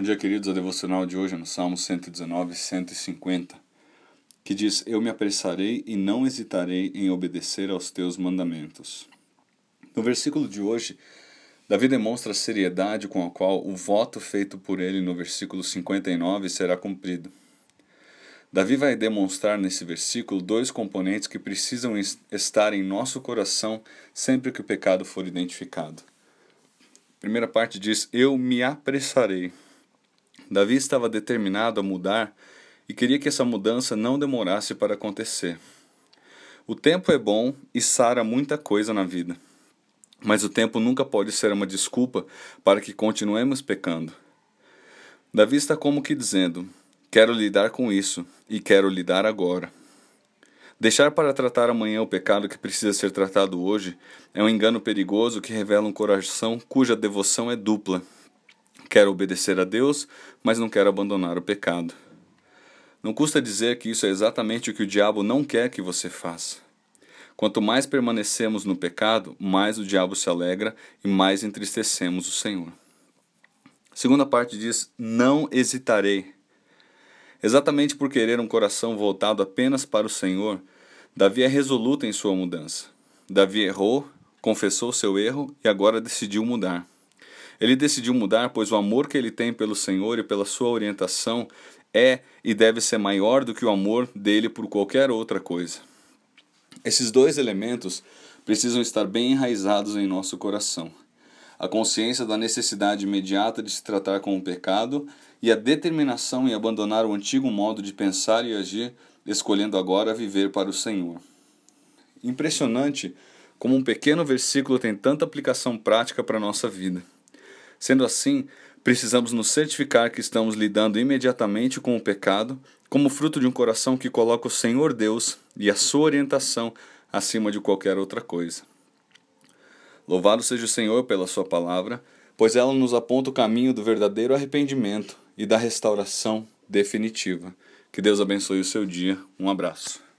Bom dia, queridos. A devocional de hoje é no Salmo 119, 150, que diz: Eu me apressarei e não hesitarei em obedecer aos teus mandamentos. No versículo de hoje, Davi demonstra a seriedade com a qual o voto feito por ele no versículo 59 será cumprido. Davi vai demonstrar nesse versículo dois componentes que precisam estar em nosso coração sempre que o pecado for identificado. A primeira parte diz: Eu me apressarei. Davi estava determinado a mudar e queria que essa mudança não demorasse para acontecer. O tempo é bom e sara muita coisa na vida, mas o tempo nunca pode ser uma desculpa para que continuemos pecando. Davi está como que dizendo: Quero lidar com isso e quero lidar agora. Deixar para tratar amanhã o pecado que precisa ser tratado hoje é um engano perigoso que revela um coração cuja devoção é dupla. Quero obedecer a Deus, mas não quero abandonar o pecado. Não custa dizer que isso é exatamente o que o diabo não quer que você faça. Quanto mais permanecemos no pecado, mais o diabo se alegra e mais entristecemos o Senhor. A segunda parte diz: Não hesitarei. Exatamente por querer um coração voltado apenas para o Senhor, Davi é resoluto em sua mudança. Davi errou, confessou seu erro e agora decidiu mudar. Ele decidiu mudar, pois o amor que ele tem pelo Senhor e pela sua orientação é e deve ser maior do que o amor dele por qualquer outra coisa. Esses dois elementos precisam estar bem enraizados em nosso coração. A consciência da necessidade imediata de se tratar com o pecado e a determinação em abandonar o antigo modo de pensar e agir, escolhendo agora viver para o Senhor. Impressionante como um pequeno versículo tem tanta aplicação prática para a nossa vida. Sendo assim, precisamos nos certificar que estamos lidando imediatamente com o pecado, como fruto de um coração que coloca o Senhor Deus e a sua orientação acima de qualquer outra coisa. Louvado seja o Senhor pela Sua palavra, pois ela nos aponta o caminho do verdadeiro arrependimento e da restauração definitiva. Que Deus abençoe o seu dia. Um abraço.